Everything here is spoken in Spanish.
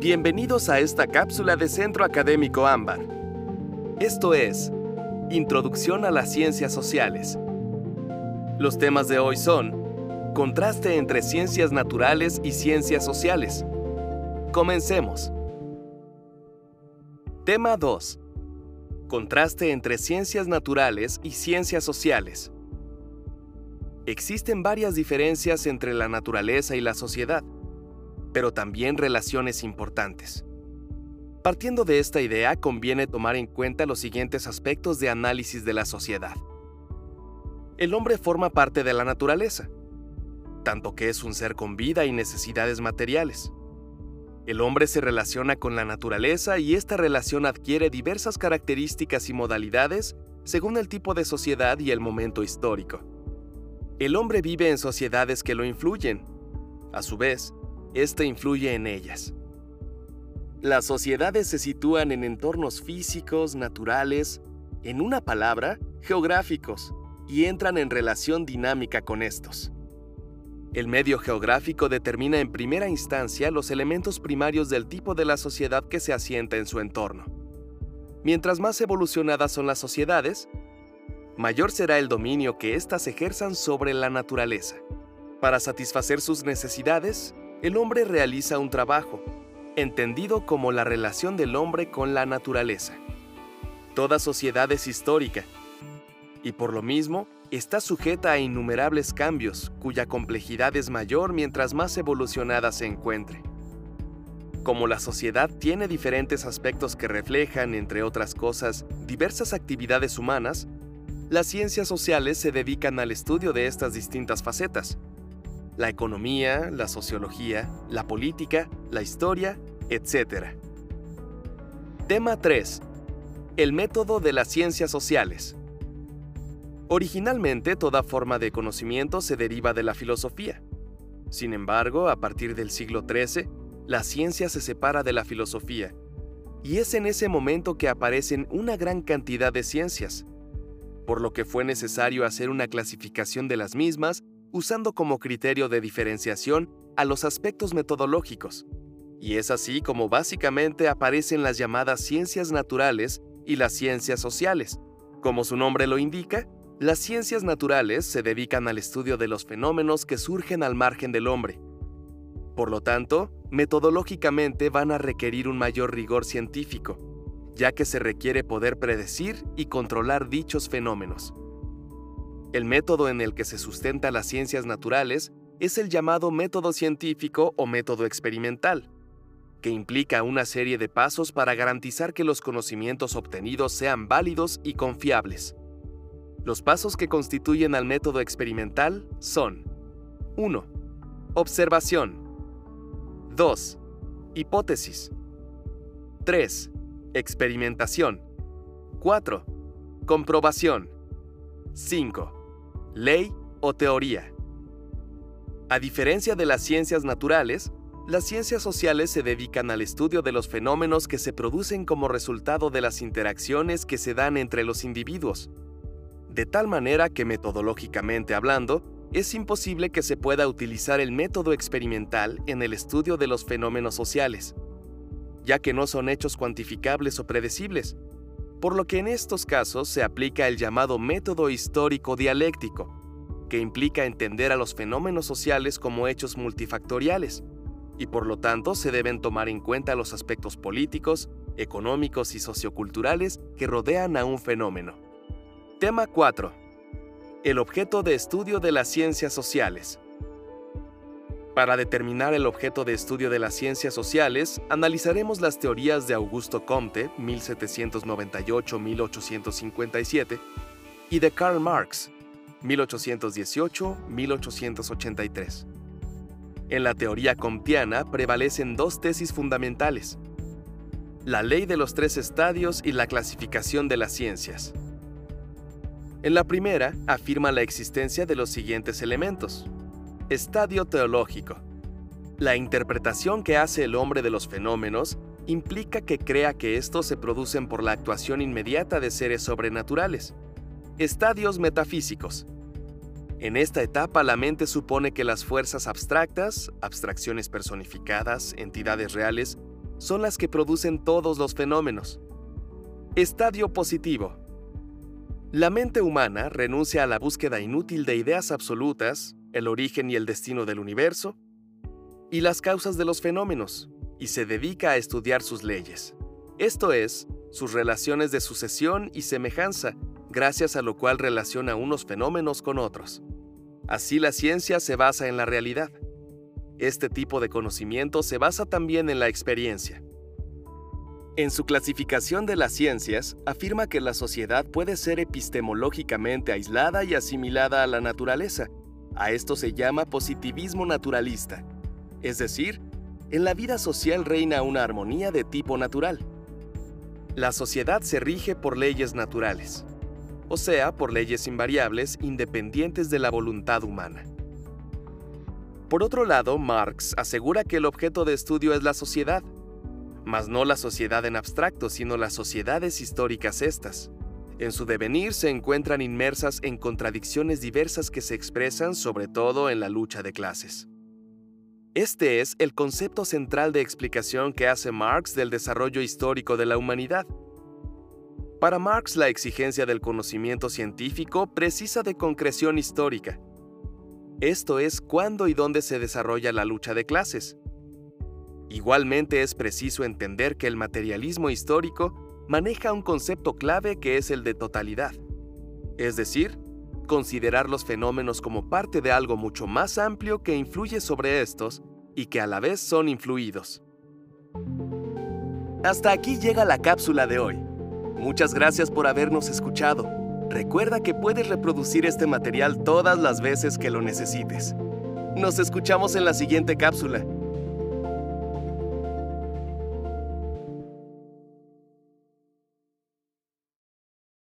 Bienvenidos a esta cápsula de Centro Académico Ámbar. Esto es Introducción a las Ciencias Sociales. Los temas de hoy son Contraste entre ciencias naturales y ciencias sociales. Comencemos. Tema 2. Contraste entre ciencias naturales y ciencias sociales. Existen varias diferencias entre la naturaleza y la sociedad, pero también relaciones importantes. Partiendo de esta idea, conviene tomar en cuenta los siguientes aspectos de análisis de la sociedad. El hombre forma parte de la naturaleza, tanto que es un ser con vida y necesidades materiales. El hombre se relaciona con la naturaleza y esta relación adquiere diversas características y modalidades según el tipo de sociedad y el momento histórico. El hombre vive en sociedades que lo influyen. A su vez, éste influye en ellas. Las sociedades se sitúan en entornos físicos, naturales, en una palabra, geográficos, y entran en relación dinámica con estos. El medio geográfico determina en primera instancia los elementos primarios del tipo de la sociedad que se asienta en su entorno. Mientras más evolucionadas son las sociedades, mayor será el dominio que éstas ejerzan sobre la naturaleza. Para satisfacer sus necesidades, el hombre realiza un trabajo, entendido como la relación del hombre con la naturaleza. Toda sociedad es histórica, y por lo mismo está sujeta a innumerables cambios, cuya complejidad es mayor mientras más evolucionada se encuentre. Como la sociedad tiene diferentes aspectos que reflejan, entre otras cosas, diversas actividades humanas, las ciencias sociales se dedican al estudio de estas distintas facetas. La economía, la sociología, la política, la historia, etc. Tema 3. El método de las ciencias sociales. Originalmente toda forma de conocimiento se deriva de la filosofía. Sin embargo, a partir del siglo XIII, la ciencia se separa de la filosofía, y es en ese momento que aparecen una gran cantidad de ciencias, por lo que fue necesario hacer una clasificación de las mismas usando como criterio de diferenciación a los aspectos metodológicos. Y es así como básicamente aparecen las llamadas ciencias naturales y las ciencias sociales. Como su nombre lo indica, las ciencias naturales se dedican al estudio de los fenómenos que surgen al margen del hombre. Por lo tanto, metodológicamente van a requerir un mayor rigor científico, ya que se requiere poder predecir y controlar dichos fenómenos. El método en el que se sustenta las ciencias naturales es el llamado método científico o método experimental, que implica una serie de pasos para garantizar que los conocimientos obtenidos sean válidos y confiables. Los pasos que constituyen al método experimental son 1. Observación 2. Hipótesis 3. Experimentación. 4. Comprobación. 5. Ley o teoría. A diferencia de las ciencias naturales, las ciencias sociales se dedican al estudio de los fenómenos que se producen como resultado de las interacciones que se dan entre los individuos, de tal manera que metodológicamente hablando, es imposible que se pueda utilizar el método experimental en el estudio de los fenómenos sociales ya que no son hechos cuantificables o predecibles, por lo que en estos casos se aplica el llamado método histórico dialéctico, que implica entender a los fenómenos sociales como hechos multifactoriales, y por lo tanto se deben tomar en cuenta los aspectos políticos, económicos y socioculturales que rodean a un fenómeno. Tema 4. El objeto de estudio de las ciencias sociales. Para determinar el objeto de estudio de las ciencias sociales, analizaremos las teorías de Augusto Comte, 1798-1857, y de Karl Marx, 1818-1883. En la teoría comtiana prevalecen dos tesis fundamentales, la ley de los tres estadios y la clasificación de las ciencias. En la primera afirma la existencia de los siguientes elementos, Estadio teológico. La interpretación que hace el hombre de los fenómenos implica que crea que estos se producen por la actuación inmediata de seres sobrenaturales. Estadios metafísicos. En esta etapa la mente supone que las fuerzas abstractas, abstracciones personificadas, entidades reales, son las que producen todos los fenómenos. Estadio positivo. La mente humana renuncia a la búsqueda inútil de ideas absolutas, el origen y el destino del universo, y las causas de los fenómenos, y se dedica a estudiar sus leyes. Esto es, sus relaciones de sucesión y semejanza, gracias a lo cual relaciona unos fenómenos con otros. Así la ciencia se basa en la realidad. Este tipo de conocimiento se basa también en la experiencia. En su clasificación de las ciencias, afirma que la sociedad puede ser epistemológicamente aislada y asimilada a la naturaleza. A esto se llama positivismo naturalista. Es decir, en la vida social reina una armonía de tipo natural. La sociedad se rige por leyes naturales, o sea, por leyes invariables independientes de la voluntad humana. Por otro lado, Marx asegura que el objeto de estudio es la sociedad, mas no la sociedad en abstracto, sino las sociedades históricas estas. En su devenir se encuentran inmersas en contradicciones diversas que se expresan sobre todo en la lucha de clases. Este es el concepto central de explicación que hace Marx del desarrollo histórico de la humanidad. Para Marx la exigencia del conocimiento científico precisa de concreción histórica. Esto es cuándo y dónde se desarrolla la lucha de clases. Igualmente es preciso entender que el materialismo histórico maneja un concepto clave que es el de totalidad, es decir, considerar los fenómenos como parte de algo mucho más amplio que influye sobre estos y que a la vez son influidos. Hasta aquí llega la cápsula de hoy. Muchas gracias por habernos escuchado. Recuerda que puedes reproducir este material todas las veces que lo necesites. Nos escuchamos en la siguiente cápsula.